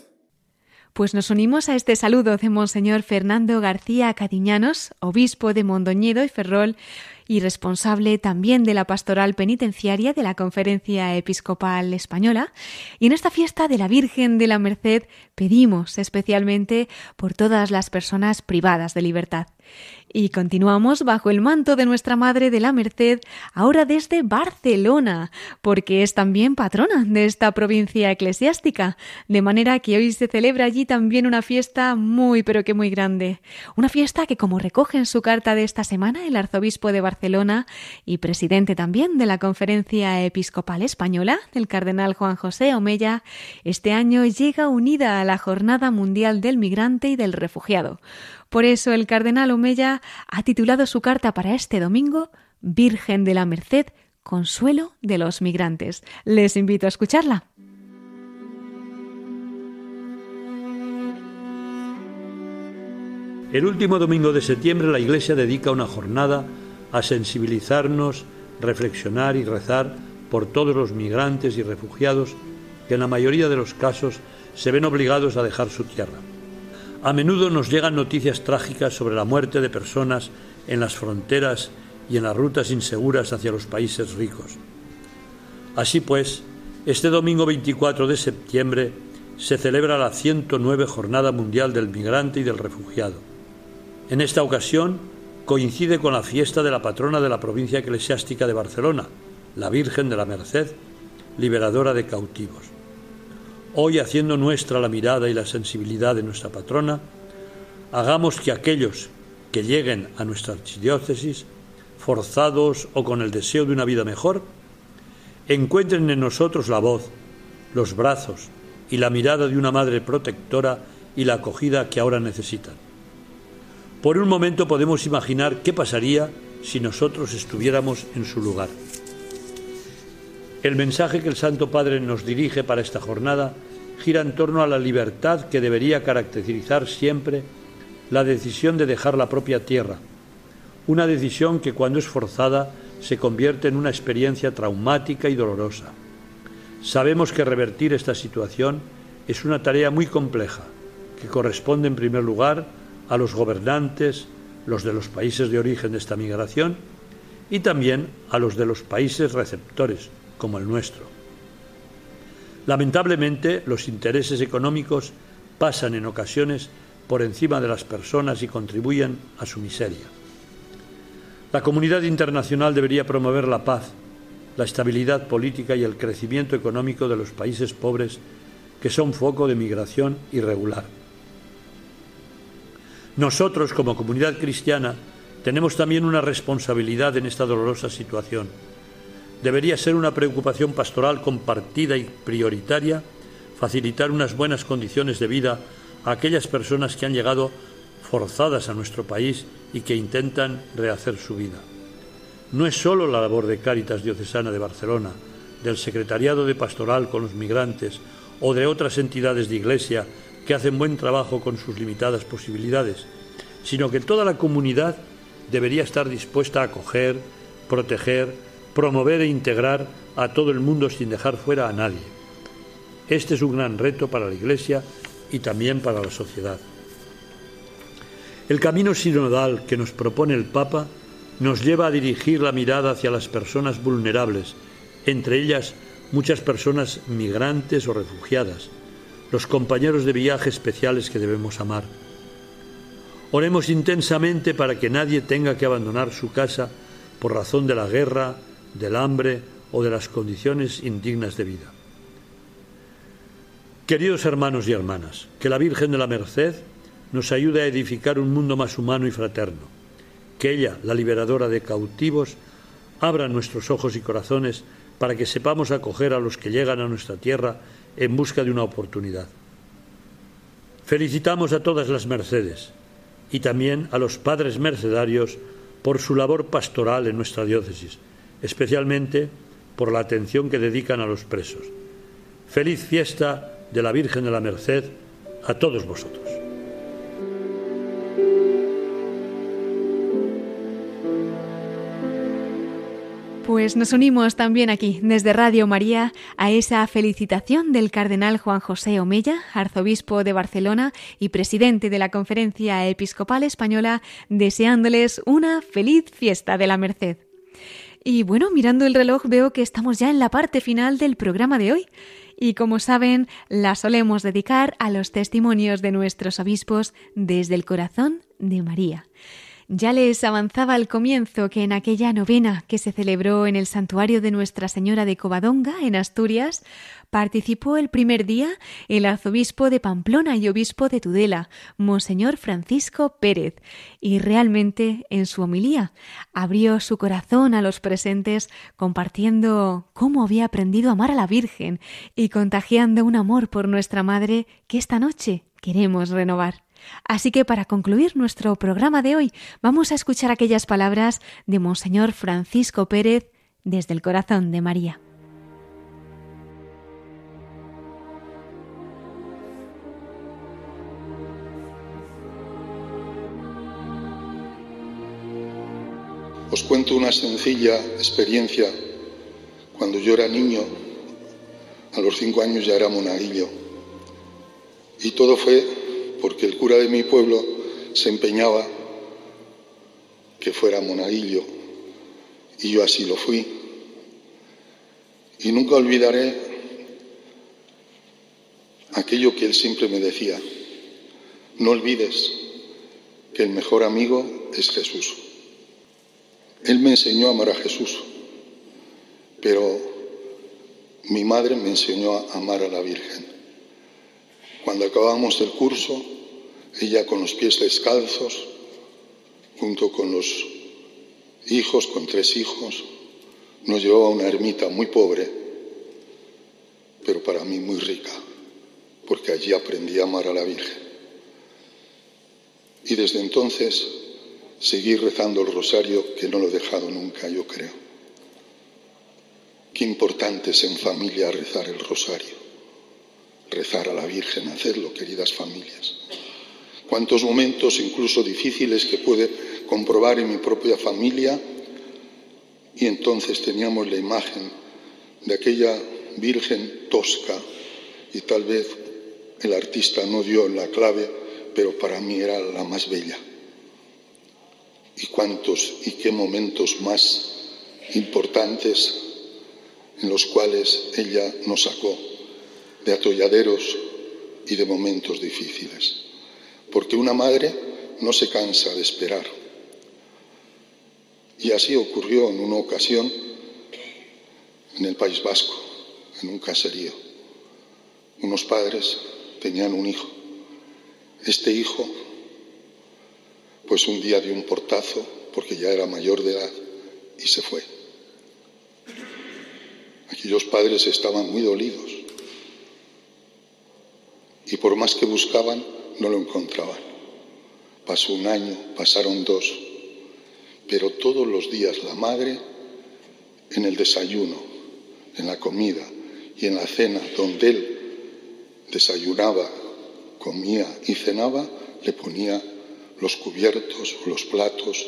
Pues nos unimos a este saludo de Monseñor Fernando García Cadiñanos, obispo de Mondoñedo y Ferrol, y responsable también de la pastoral penitenciaria de la Conferencia Episcopal Española. Y en esta fiesta de la Virgen de la Merced pedimos especialmente por todas las personas privadas de libertad. Y continuamos bajo el manto de nuestra Madre de la Merced, ahora desde Barcelona, porque es también patrona de esta provincia eclesiástica, de manera que hoy se celebra allí también una fiesta muy pero que muy grande. Una fiesta que, como recoge en su carta de esta semana el arzobispo de Barcelona y presidente también de la Conferencia Episcopal Española, el cardenal Juan José Omella, este año llega unida a la Jornada Mundial del Migrante y del Refugiado por eso el cardenal Omeya ha titulado su carta para este domingo Virgen de la Merced, consuelo de los migrantes. Les invito a escucharla. El último domingo de septiembre la Iglesia dedica una jornada a sensibilizarnos, reflexionar y rezar por todos los migrantes y refugiados que en la mayoría de los casos se ven obligados a dejar su tierra. A menudo nos llegan noticias trágicas sobre la muerte de personas en las fronteras y en las rutas inseguras hacia los países ricos. Así pues, este domingo 24 de septiembre se celebra la 109 Jornada Mundial del Migrante y del Refugiado. En esta ocasión coincide con la fiesta de la patrona de la provincia eclesiástica de Barcelona, la Virgen de la Merced, liberadora de cautivos. Hoy, haciendo nuestra la mirada y la sensibilidad de nuestra patrona, hagamos que aquellos que lleguen a nuestra archidiócesis, forzados o con el deseo de una vida mejor, encuentren en nosotros la voz, los brazos y la mirada de una madre protectora y la acogida que ahora necesitan. Por un momento podemos imaginar qué pasaría si nosotros estuviéramos en su lugar. El mensaje que el Santo Padre nos dirige para esta jornada gira en torno a la libertad que debería caracterizar siempre la decisión de dejar la propia tierra, una decisión que cuando es forzada se convierte en una experiencia traumática y dolorosa. Sabemos que revertir esta situación es una tarea muy compleja, que corresponde en primer lugar a los gobernantes, los de los países de origen de esta migración, y también a los de los países receptores, como el nuestro. Lamentablemente, los intereses económicos pasan en ocasiones por encima de las personas y contribuyen a su miseria. La comunidad internacional debería promover la paz, la estabilidad política y el crecimiento económico de los países pobres que son foco de migración irregular. Nosotros, como comunidad cristiana, tenemos también una responsabilidad en esta dolorosa situación debería ser una preocupación pastoral compartida y prioritaria facilitar unas buenas condiciones de vida a aquellas personas que han llegado forzadas a nuestro país y que intentan rehacer su vida. No es solo la labor de Cáritas Diocesana de Barcelona, del Secretariado de Pastoral con los Migrantes o de otras entidades de Iglesia que hacen buen trabajo con sus limitadas posibilidades, sino que toda la comunidad debería estar dispuesta a acoger, proteger, promover e integrar a todo el mundo sin dejar fuera a nadie. Este es un gran reto para la Iglesia y también para la sociedad. El camino sinodal que nos propone el Papa nos lleva a dirigir la mirada hacia las personas vulnerables, entre ellas muchas personas migrantes o refugiadas, los compañeros de viaje especiales que debemos amar. Oremos intensamente para que nadie tenga que abandonar su casa por razón de la guerra, del hambre o de las condiciones indignas de vida. Queridos hermanos y hermanas, que la Virgen de la Merced nos ayude a edificar un mundo más humano y fraterno, que ella, la liberadora de cautivos, abra nuestros ojos y corazones para que sepamos acoger a los que llegan a nuestra tierra en busca de una oportunidad. Felicitamos a todas las Mercedes y también a los padres mercedarios por su labor pastoral en nuestra diócesis, especialmente por la atención que dedican a los presos. Feliz fiesta de la Virgen de la Merced a todos vosotros. Pues nos unimos también aquí, desde Radio María, a esa felicitación del cardenal Juan José Omella, arzobispo de Barcelona y presidente de la Conferencia Episcopal Española, deseándoles una feliz fiesta de la Merced. Y bueno, mirando el reloj veo que estamos ya en la parte final del programa de hoy y como saben, la solemos dedicar a los testimonios de nuestros obispos desde el corazón de María. Ya les avanzaba al comienzo que en aquella novena que se celebró en el santuario de Nuestra Señora de Covadonga, en Asturias, participó el primer día el arzobispo de Pamplona y obispo de Tudela, Monseñor Francisco Pérez, y realmente en su homilía abrió su corazón a los presentes compartiendo cómo había aprendido a amar a la Virgen y contagiando un amor por nuestra Madre que esta noche queremos renovar. Así que para concluir nuestro programa de hoy, vamos a escuchar aquellas palabras de Monseñor Francisco Pérez desde el corazón de María. Os cuento una sencilla experiencia. Cuando yo era niño, a los cinco años ya era monaguillo. Y todo fue porque el cura de mi pueblo se empeñaba que fuera monaguillo y yo así lo fui. Y nunca olvidaré aquello que él siempre me decía, no olvides que el mejor amigo es Jesús. Él me enseñó a amar a Jesús, pero mi madre me enseñó a amar a la Virgen. Cuando acabamos el curso, ella con los pies descalzos, junto con los hijos, con tres hijos, nos llevaba a una ermita muy pobre, pero para mí muy rica, porque allí aprendí a amar a la Virgen. Y desde entonces seguí rezando el rosario, que no lo he dejado nunca, yo creo. Qué importante es en familia rezar el rosario rezar a la Virgen, hacerlo, queridas familias. Cuántos momentos, incluso difíciles, que pude comprobar en mi propia familia, y entonces teníamos la imagen de aquella Virgen tosca, y tal vez el artista no dio la clave, pero para mí era la más bella. Y cuántos y qué momentos más importantes en los cuales ella nos sacó de atolladeros y de momentos difíciles. Porque una madre no se cansa de esperar. Y así ocurrió en una ocasión en el País Vasco, en un caserío. Unos padres tenían un hijo. Este hijo, pues un día dio un portazo porque ya era mayor de edad y se fue. Aquellos padres estaban muy dolidos y por más que buscaban, no lo encontraban. Pasó un año, pasaron dos, pero todos los días la madre, en el desayuno, en la comida y en la cena, donde él desayunaba, comía y cenaba, le ponía los cubiertos, los platos.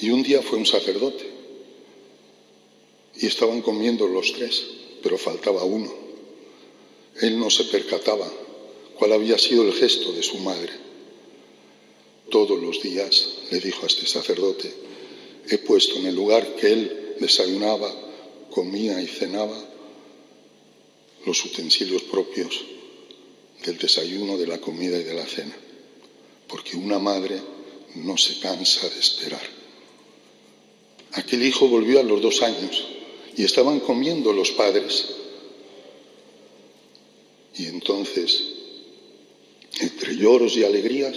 Y un día fue un sacerdote y estaban comiendo los tres, pero faltaba uno. Él no se percataba cuál había sido el gesto de su madre. Todos los días, le dijo a este sacerdote, he puesto en el lugar que él desayunaba, comía y cenaba los utensilios propios del desayuno, de la comida y de la cena, porque una madre no se cansa de esperar. Aquel hijo volvió a los dos años y estaban comiendo los padres. Y entonces, entre lloros y alegrías,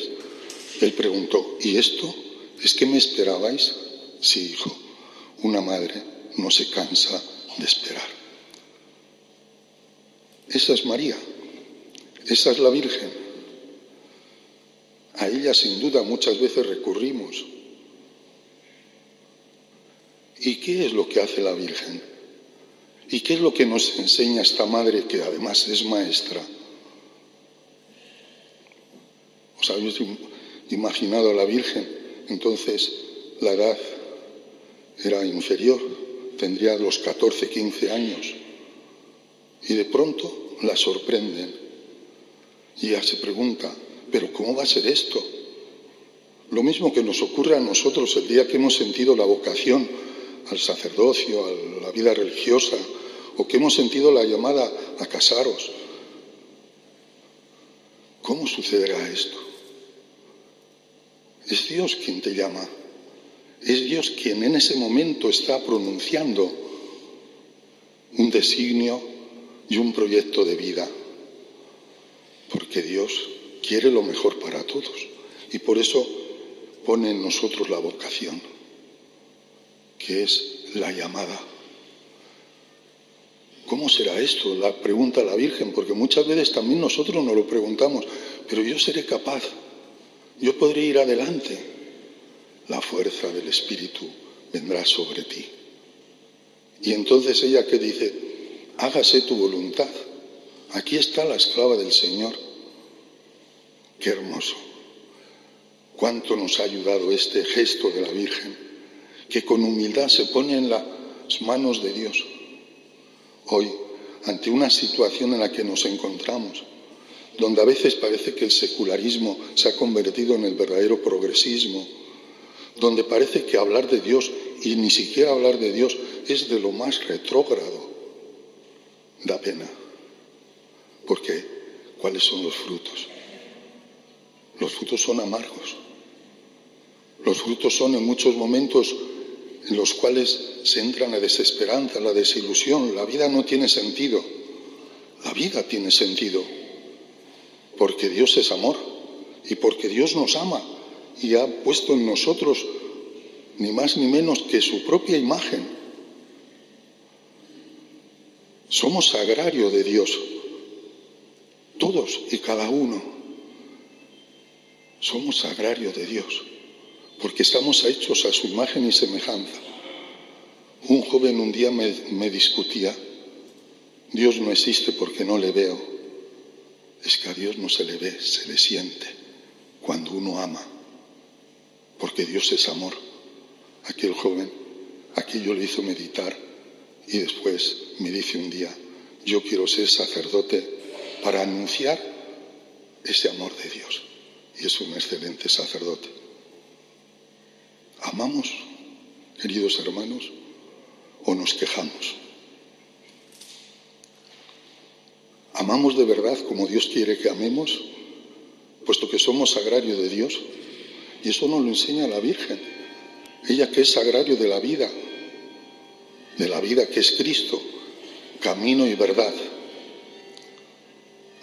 él preguntó, ¿y esto? ¿Es que me esperabais? Sí, hijo, una madre no se cansa de esperar. Esa es María, esa es la Virgen. A ella sin duda muchas veces recurrimos. ¿Y qué es lo que hace la Virgen? ¿Y qué es lo que nos enseña esta madre que además es maestra? ¿Os habéis imaginado a la Virgen? Entonces la edad era inferior, tendría los 14, 15 años. Y de pronto la sorprenden. Y ella se pregunta, ¿pero cómo va a ser esto? Lo mismo que nos ocurre a nosotros el día que hemos sentido la vocación al sacerdocio, a la vida religiosa, o que hemos sentido la llamada a casaros. ¿Cómo sucederá esto? Es Dios quien te llama. Es Dios quien en ese momento está pronunciando un designio y un proyecto de vida. Porque Dios quiere lo mejor para todos. Y por eso pone en nosotros la vocación, que es la llamada. ¿Cómo será esto? La pregunta la Virgen, porque muchas veces también nosotros nos lo preguntamos, pero yo seré capaz, yo podré ir adelante la fuerza del Espíritu vendrá sobre ti. Y entonces ella que dice, hágase tu voluntad. Aquí está la esclava del Señor. Qué hermoso. Cuánto nos ha ayudado este gesto de la Virgen, que con humildad se pone en las manos de Dios. Hoy, ante una situación en la que nos encontramos, donde a veces parece que el secularismo se ha convertido en el verdadero progresismo, donde parece que hablar de Dios y ni siquiera hablar de Dios es de lo más retrógrado. Da pena. Porque, ¿cuáles son los frutos? Los frutos son amargos. Los frutos son en muchos momentos en los cuales se entra la desesperanza, la desilusión. La vida no tiene sentido. La vida tiene sentido. Porque Dios es amor y porque Dios nos ama y ha puesto en nosotros ni más ni menos que su propia imagen. Somos sagrario de Dios, todos y cada uno. Somos sagrario de Dios, porque estamos hechos a su imagen y semejanza. Un joven un día me, discutía, Dios no existe porque no le veo. Es que a Dios no se le ve, se le siente cuando uno ama porque Dios es amor. Aquel joven, aquello le hizo meditar y después me dice un día, yo quiero ser sacerdote para anunciar ese amor de Dios. Y es un excelente sacerdote. ¿Amamos, queridos hermanos, o nos quejamos? ¿Amamos de verdad como Dios quiere que amemos, puesto que somos sagrario de Dios? Y eso nos lo enseña la Virgen. Ella que es sagrario de la vida, de la vida que es Cristo, camino y verdad.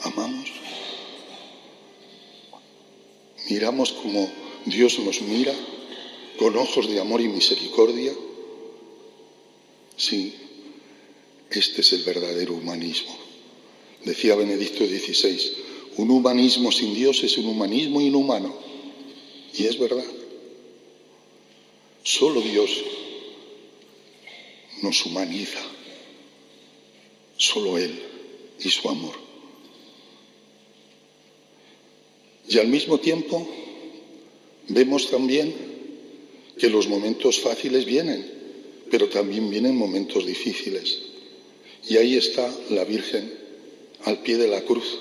Amamos. Miramos como Dios nos mira con ojos de amor y misericordia. Sí, este es el verdadero humanismo. Decía Benedicto XVI, un humanismo sin Dios es un humanismo inhumano. Y es verdad. Solo Dios nos humaniza. Solo Él y su amor. Y al mismo tiempo vemos también que los momentos fáciles vienen, pero también vienen momentos difíciles. Y ahí está la Virgen al pie de la cruz.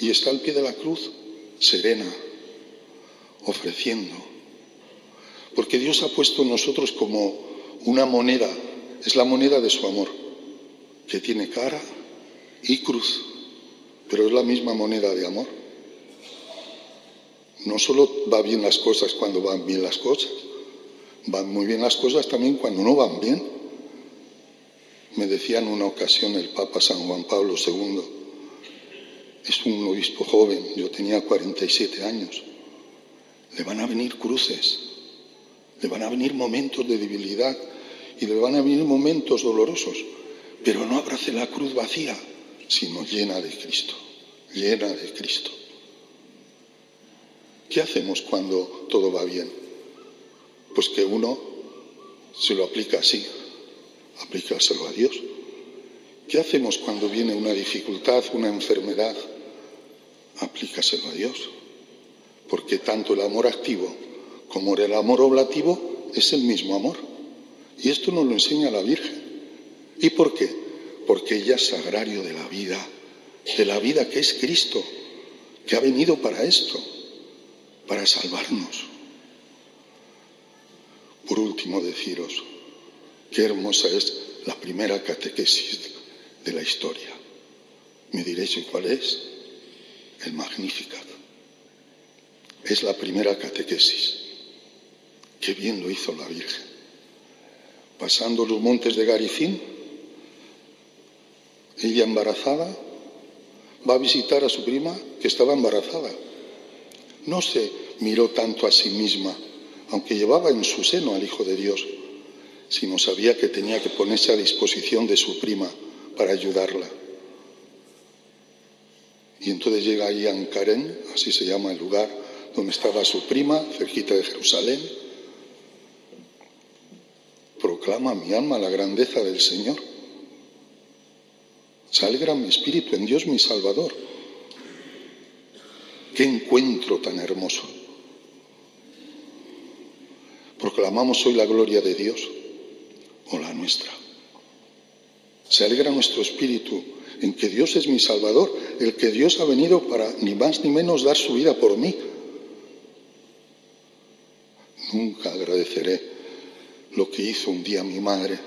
Y está al pie de la cruz serena, ofreciendo. Porque Dios ha puesto en nosotros como una moneda, es la moneda de su amor, que tiene cara y cruz, pero es la misma moneda de amor. No solo va bien las cosas cuando van bien las cosas, van muy bien las cosas también cuando no van bien. Me decía en una ocasión el Papa San Juan Pablo II, es un obispo joven, yo tenía 47 años, le van a venir cruces, le van a venir momentos de debilidad y le van a venir momentos dolorosos, pero no abrace la cruz vacía, sino llena de Cristo, llena de Cristo. ¿Qué hacemos cuando todo va bien? Pues que uno se lo aplica así, aplicárselo a Dios. ¿Qué hacemos cuando viene una dificultad, una enfermedad? Aplícaselo a Dios. Porque tanto el amor activo como el amor oblativo es el mismo amor. Y esto nos lo enseña la Virgen. ¿Y por qué? Porque ella es sagrario de la vida, de la vida que es Cristo, que ha venido para esto, para salvarnos. Por último, deciros, qué hermosa es la primera catequesis de la historia. Me diréis, cuál es? El Magnificat. Es la primera catequesis. Qué bien lo hizo la Virgen. Pasando los montes de Garifín, ella embarazada va a visitar a su prima que estaba embarazada. No se miró tanto a sí misma, aunque llevaba en su seno al Hijo de Dios, sino sabía que tenía que ponerse a disposición de su prima para ayudarla. Y entonces llega ahí a así se llama el lugar donde estaba su prima, cerquita de Jerusalén. Proclama mi alma la grandeza del Señor. Se alegra mi espíritu en Dios mi Salvador. Qué encuentro tan hermoso. Proclamamos hoy la gloria de Dios o la nuestra. Se alegra nuestro espíritu en que Dios es mi Salvador, el que Dios ha venido para ni más ni menos dar su vida por mí. Nunca agradeceré lo que hizo un día mi madre.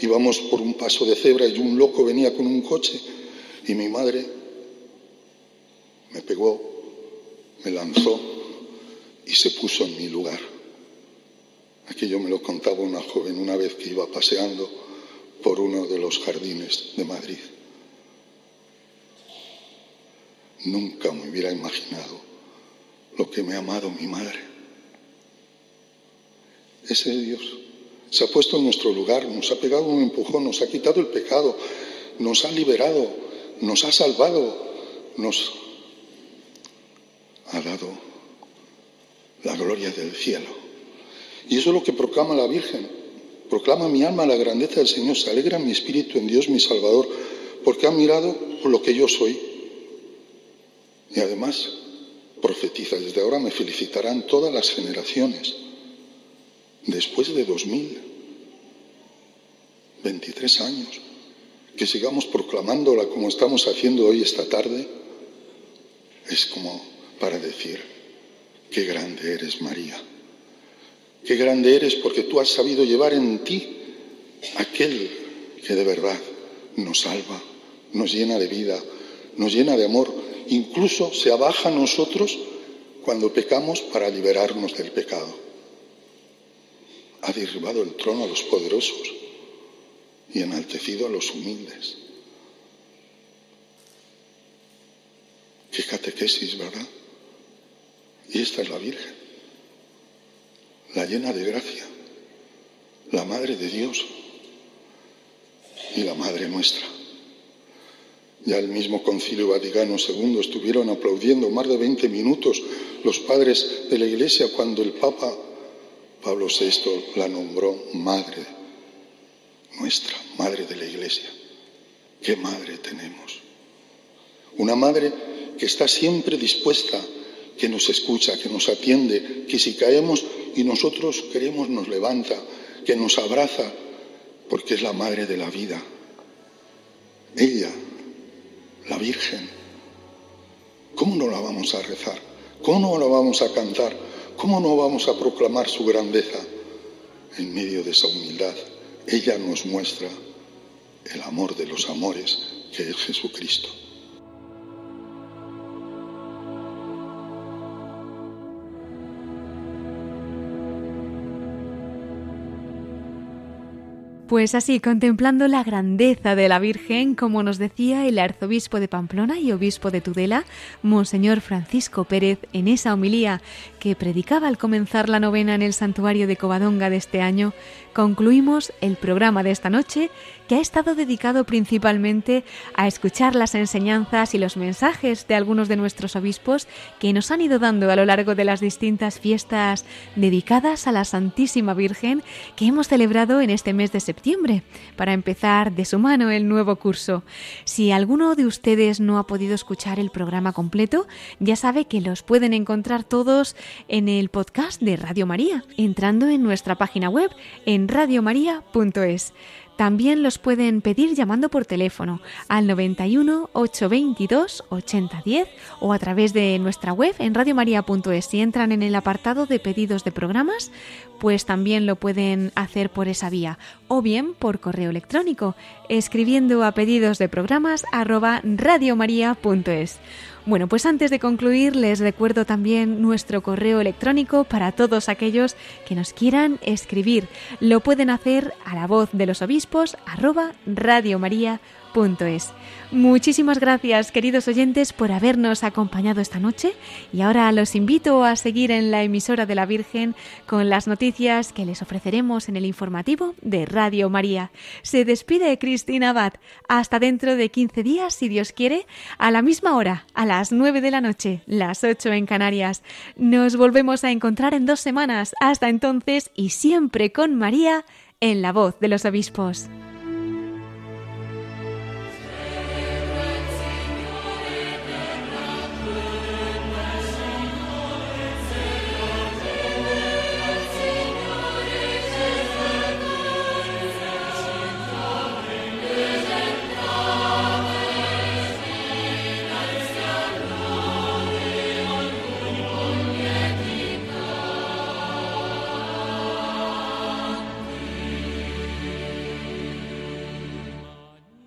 Íbamos por un paso de cebra y un loco venía con un coche y mi madre pegó, me lanzó y se puso en mi lugar. Aquello me lo contaba una joven una vez que iba paseando por uno de los jardines de Madrid. Nunca me hubiera imaginado lo que me ha amado mi madre. Ese Dios se ha puesto en nuestro lugar, nos ha pegado un empujón, nos ha quitado el pecado, nos ha liberado, nos ha salvado, nos ha dado la gloria del cielo. Y eso es lo que proclama la Virgen. Proclama mi alma la grandeza del Señor, se alegra mi espíritu en Dios mi Salvador, porque ha mirado lo que yo soy. Y además profetiza, desde ahora me felicitarán todas las generaciones. Después de 2023 años, que sigamos proclamándola como estamos haciendo hoy esta tarde, es como para decir, qué grande eres María. Qué grande eres porque tú has sabido llevar en ti aquel que de verdad nos salva, nos llena de vida, nos llena de amor, incluso se abaja a nosotros cuando pecamos para liberarnos del pecado. Ha derribado el trono a los poderosos y enaltecido a los humildes. Qué catequesis, ¿verdad? Y esta es la Virgen la llena de gracia, la Madre de Dios y la Madre nuestra. Ya el mismo Concilio Vaticano II estuvieron aplaudiendo más de 20 minutos los padres de la Iglesia cuando el Papa Pablo VI la nombró Madre nuestra, Madre de la Iglesia. ¿Qué madre tenemos? Una madre que está siempre dispuesta, que nos escucha, que nos atiende, que si caemos y nosotros queremos nos levanta, que nos abraza, porque es la madre de la vida. ella, la Virgen. ¿Cómo no la vamos a rezar? ¿Cómo no la vamos a cantar? ¿Cómo no vamos a proclamar su grandeza? En medio de esa humildad, ella nos muestra el amor de los amores, que es Jesucristo. Pues así, contemplando la grandeza de la Virgen, como nos decía el arzobispo de Pamplona y obispo de Tudela, Monseñor Francisco Pérez, en esa homilía que predicaba al comenzar la novena en el santuario de Covadonga de este año, concluimos el programa de esta noche que ha estado dedicado principalmente a escuchar las enseñanzas y los mensajes de algunos de nuestros obispos que nos han ido dando a lo largo de las distintas fiestas dedicadas a la Santísima Virgen que hemos celebrado en este mes de septiembre, para empezar de su mano el nuevo curso. Si alguno de ustedes no ha podido escuchar el programa completo, ya sabe que los pueden encontrar todos en el podcast de Radio María, entrando en nuestra página web en radiomaria.es. También los pueden pedir llamando por teléfono al 91 822 8010 o a través de nuestra web en radiomaria.es. Si entran en el apartado de pedidos de programas, pues también lo pueden hacer por esa vía o bien por correo electrónico escribiendo a pedidos de programas arroba radiomaria.es. Bueno, pues antes de concluir les recuerdo también nuestro correo electrónico para todos aquellos que nos quieran escribir. Lo pueden hacer a la voz de los obispos arroba radiomaria.es. Muchísimas gracias, queridos oyentes, por habernos acompañado esta noche y ahora los invito a seguir en la emisora de la Virgen con las noticias que les ofreceremos en el informativo de Radio María. Se despide Cristina Abad. Hasta dentro de 15 días, si Dios quiere, a la misma hora, a las 9 de la noche, las 8 en Canarias. Nos volvemos a encontrar en dos semanas. Hasta entonces y siempre con María en la voz de los obispos.